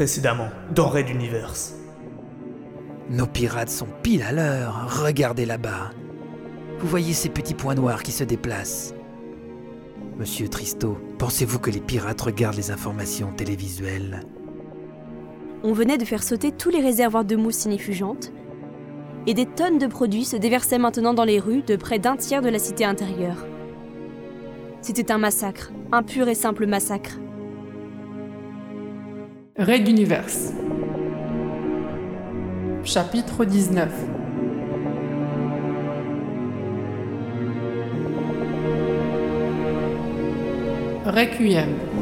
Précédemment, dans Raid Universe. Nos pirates sont pile à l'heure. Regardez là-bas. Vous voyez ces petits points noirs qui se déplacent Monsieur Tristo, pensez-vous que les pirates regardent les informations télévisuelles? On venait de faire sauter tous les réservoirs de mousse inifugente, et des tonnes de produits se déversaient maintenant dans les rues de près d'un tiers de la cité intérieure. C'était un massacre, un pur et simple massacre. Raid Universe. Chapitre 19 Requiem.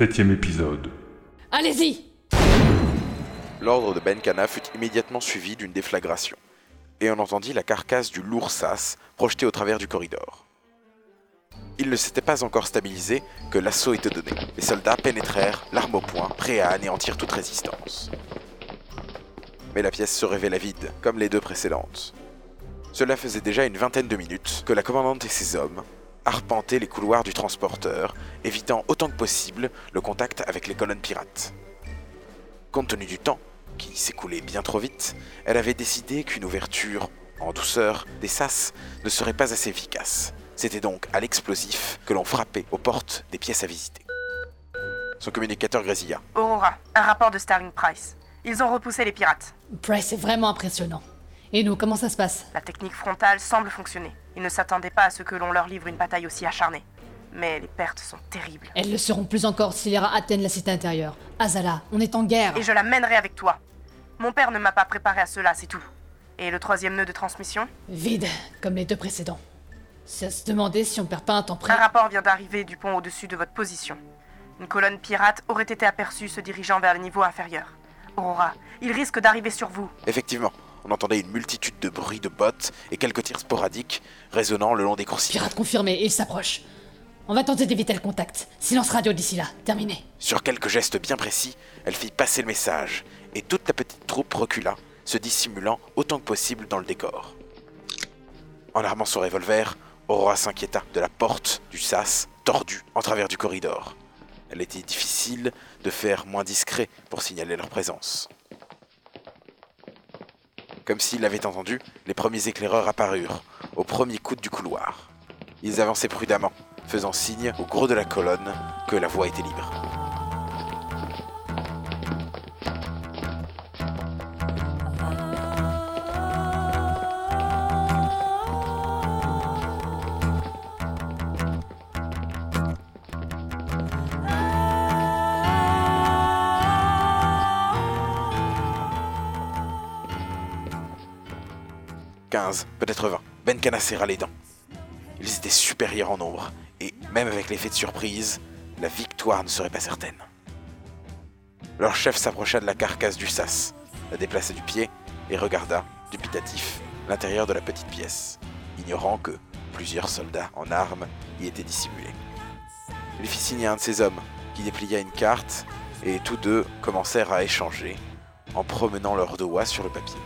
Septième épisode. Allez-y L'ordre de Benkana fut immédiatement suivi d'une déflagration, et on entendit la carcasse du lourd sas projetée au travers du corridor. Il ne s'était pas encore stabilisé que l'assaut était donné. Les soldats pénétrèrent, l'arme au poing, prêts à anéantir toute résistance. Mais la pièce se révéla vide, comme les deux précédentes. Cela faisait déjà une vingtaine de minutes que la commandante et ses hommes arpentaient les couloirs du transporteur, évitant autant que possible le contact avec les colonnes pirates. Compte tenu du temps, qui s'écoulait bien trop vite, elle avait décidé qu'une ouverture, en douceur, des sas ne serait pas assez efficace. C'était donc à l'explosif que l'on frappait aux portes des pièces à visiter. Son communicateur grésilla. Aurora, un rapport de Starling Price. Ils ont repoussé les pirates. Price est vraiment impressionnant. Et nous, comment ça se passe? La technique frontale semble fonctionner. Ils ne s'attendaient pas à ce que l'on leur livre une bataille aussi acharnée. Mais les pertes sont terribles. Elles le seront plus encore si les rats atteignent la cité intérieure. Azala, on est en guerre. Et je la mènerai avec toi. Mon père ne m'a pas préparé à cela, c'est tout. Et le troisième nœud de transmission? Vide, comme les deux précédents. C'est à se demander si on perd pas un temps près. Un rapport vient d'arriver du pont au-dessus de votre position. Une colonne pirate aurait été aperçue se dirigeant vers le niveau inférieur. Aurora, il risque d'arriver sur vous. Effectivement, on entendait une multitude de bruits de bottes et quelques tirs sporadiques résonnant le long des coursives. Pirate confirmé, il s'approche. On va tenter d'éviter le contact. Silence radio d'ici là, terminé. Sur quelques gestes bien précis, elle fit passer le message, et toute la petite troupe recula, se dissimulant autant que possible dans le décor. En armant son revolver, Aurora s'inquiéta de la porte du sas tordue en travers du corridor. Elle était difficile de faire moins discret pour signaler leur présence. Comme s'il l'avait entendu, les premiers éclaireurs apparurent, au premier coude du couloir. Ils avançaient prudemment, faisant signe au gros de la colonne que la voie était libre. « 15, peut-être 20. Benkana serra les dents. Ils étaient supérieurs en nombre, et même avec l'effet de surprise, la victoire ne serait pas certaine. Leur chef s'approcha de la carcasse du sas, la déplaça du pied et regarda, dubitatif, l'intérieur de la petite pièce, ignorant que plusieurs soldats en armes y étaient dissimulés. Il fit signe à un de ses hommes, qui déplia une carte, et tous deux commencèrent à échanger, en promenant leurs doigts sur le papier.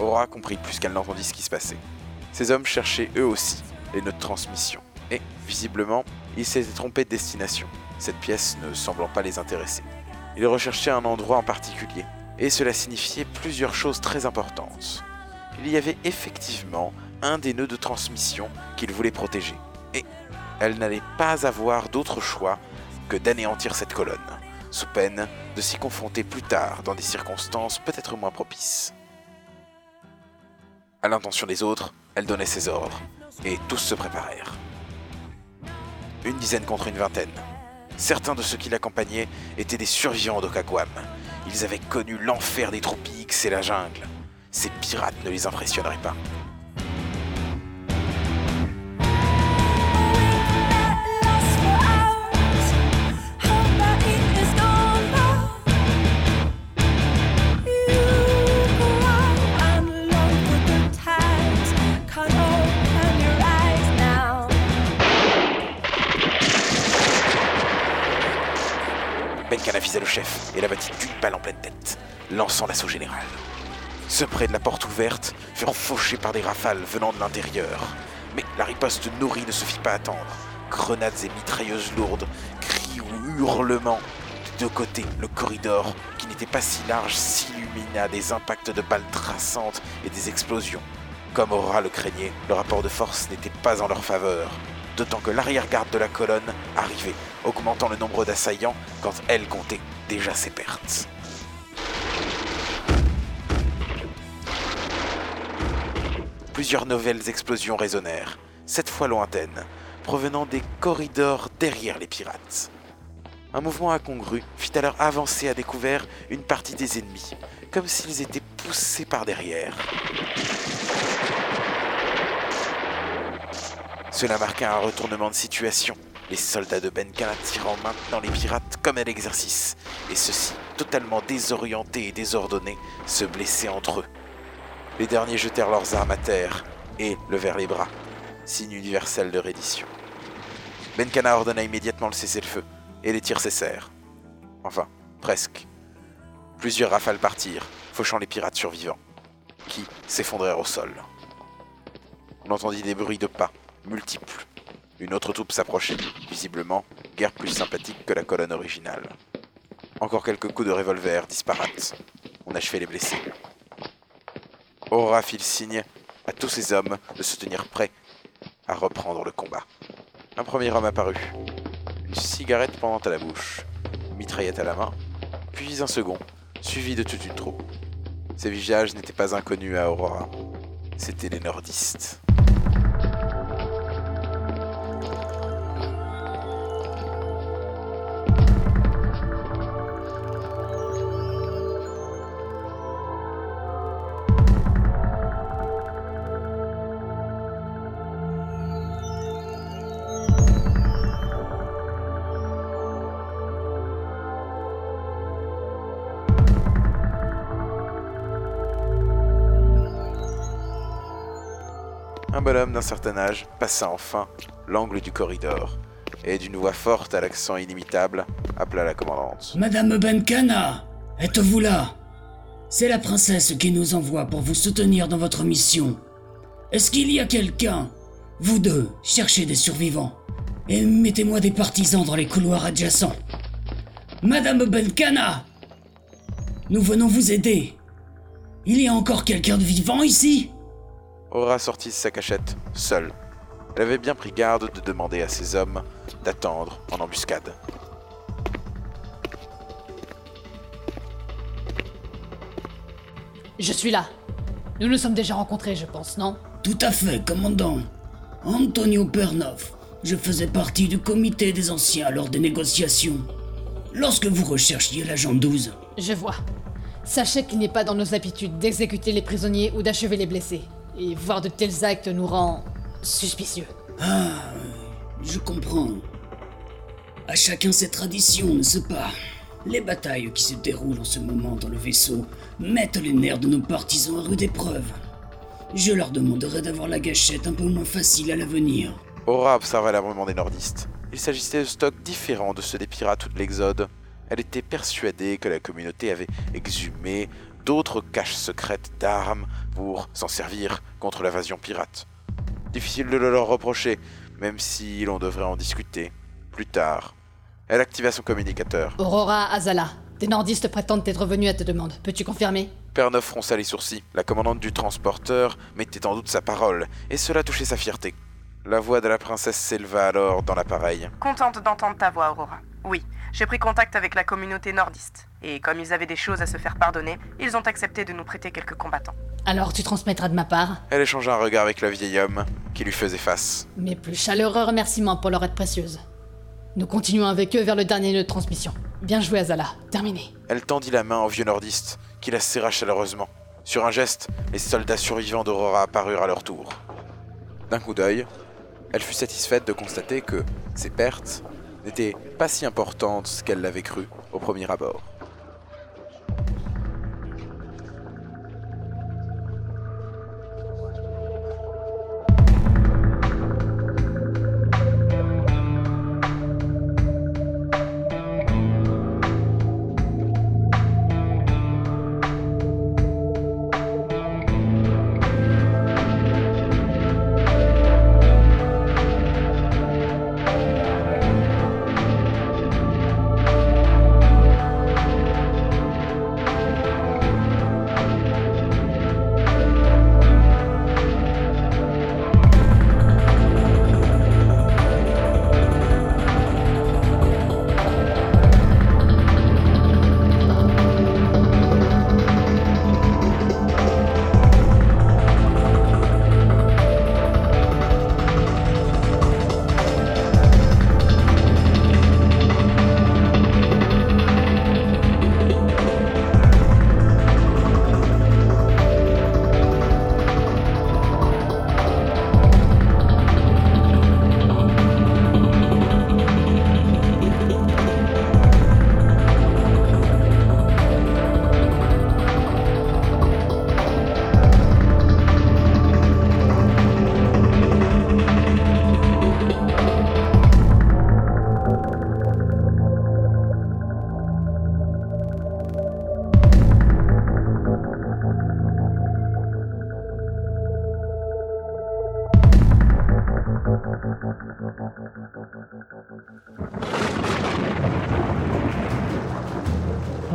Aura comprit plus qu'elle n'entendit ce qui se passait. Ces hommes cherchaient eux aussi les nœuds de transmission. Et, visiblement, ils s'étaient trompés de destination, cette pièce ne semblant pas les intéresser. Ils recherchaient un endroit en particulier, et cela signifiait plusieurs choses très importantes. Il y avait effectivement un des nœuds de transmission qu'ils voulaient protéger, et elle n'allait pas avoir d'autre choix que d'anéantir cette colonne, sous peine de s'y confronter plus tard dans des circonstances peut-être moins propices. À l'intention des autres, elle donnait ses ordres, et tous se préparèrent. Une dizaine contre une vingtaine. Certains de ceux qui l'accompagnaient étaient des survivants d'Okagwam. Ils avaient connu l'enfer des troupes X et la jungle. Ces pirates ne les impressionneraient pas. Benkana visait le chef et l'abattit d'une balle en pleine tête, lançant l'assaut général. Ceux près de la porte ouverte furent fauchés par des rafales venant de l'intérieur. Mais la riposte nourrie ne se fit pas attendre. Grenades et mitrailleuses lourdes, cris ou hurlements. De deux côtés, le corridor, qui n'était pas si large, s'illumina des impacts de balles traçantes et des explosions. Comme Aurora le craignait, le rapport de force n'était pas en leur faveur. D'autant que l'arrière-garde de la colonne arrivait, augmentant le nombre d'assaillants quand elle comptait déjà ses pertes. Plusieurs nouvelles explosions résonnèrent, cette fois lointaines, provenant des corridors derrière les pirates. Un mouvement incongru fit alors avancer à découvert une partie des ennemis, comme s'ils étaient poussés par derrière. Cela marqua un retournement de situation, les soldats de Benkana tirant maintenant les pirates comme à l'exercice, et ceux-ci, totalement désorientés et désordonnés, se blessaient entre eux. Les derniers jetèrent leurs armes à terre et levèrent les bras, signe universel de reddition. Benkana ordonna immédiatement le cessez-le-feu, et les tirs cessèrent. Enfin, presque. Plusieurs rafales partirent, fauchant les pirates survivants, qui s'effondrèrent au sol. On entendit des bruits de pas, multiples. Une autre troupe s'approchait, visiblement, guère plus sympathique que la colonne originale. Encore quelques coups de revolver disparates. On achevait les blessés. Aura fit le signe à tous ses hommes de se tenir prêts à reprendre le combat. Un premier homme apparut, une cigarette pendant à la bouche, une mitraillette à la main, puis un second, suivi de toute une troupe. Ces visages n'étaient pas inconnus à Aurora, c'étaient les nordistes. Un bonhomme d'un certain âge passa enfin l'angle du corridor et d'une voix forte à l'accent inimitable appela la commandante. Madame Benkana, êtes-vous là? C'est la princesse qui nous envoie pour vous soutenir dans votre mission. Est-ce qu'il y a quelqu'un Vous deux, cherchez des survivants et mettez-moi des partisans dans les couloirs adjacents. Madame Benkana Nous venons vous aider. Il y a encore quelqu'un de vivant ici? Aura sortit de sa cachette, seule. Elle avait bien pris garde de demander à ses hommes d'attendre en embuscade. Je suis là. Nous nous sommes déjà rencontrés, je pense, non? Tout à fait, commandant. Antonio Pernov. Je faisais partie du comité des anciens lors des négociations. Lorsque vous recherchiez l'agent 12. Je vois. Sachez qu'il n'est pas dans nos habitudes d'exécuter les prisonniers ou d'achever les blessés. Et voir de tels actes nous rend suspicieux. Ah, je comprends. À chacun ses traditions, n'est-ce pas? Les batailles qui se déroulent en ce moment dans le vaisseau mettent les nerfs de nos partisans à rude épreuve. Je leur demanderai d'avoir la gâchette un peu moins facile à l'avenir. Aura observa l'abondement des nordistes. Il s'agissait de stocks différents de ceux des pirates ou de l'Exode. Elle était persuadée que la communauté avait exhumé d'autres caches secrètes d'armes pour s'en servir contre l'invasion pirate. Difficile de le leur reprocher, même si l'on devrait en discuter plus tard. Elle activa son communicateur. Aurora Azala, des nordistes prétendent être venus à ta demande. Peux-tu confirmer? Perneuf fronça les sourcils. La commandante du transporteur mettait en doute sa parole, et cela touchait sa fierté. La voix de la princesse s'éleva alors dans l'appareil. Contente d'entendre ta voix, Aurora. Oui, j'ai pris contact avec la communauté nordiste. Et comme ils avaient des choses à se faire pardonner, ils ont accepté de nous prêter quelques combattants. Alors tu transmettras de ma part? Elle échangea un regard avec le vieil homme qui lui faisait face. mes plus chaleureux remerciements pour leur aide précieuse. Nous continuons avec eux vers le dernier nœud de transmission. Bien joué, Azala. Terminé. Elle tendit la main au vieux nordiste, qui la serra chaleureusement. Sur un geste, les soldats survivants d'Aurora apparurent à leur tour. D'un coup d'œil, elle fut satisfaite de constater que ses pertes n'étaient pas si importantes qu'elle l'avait cru au premier abord.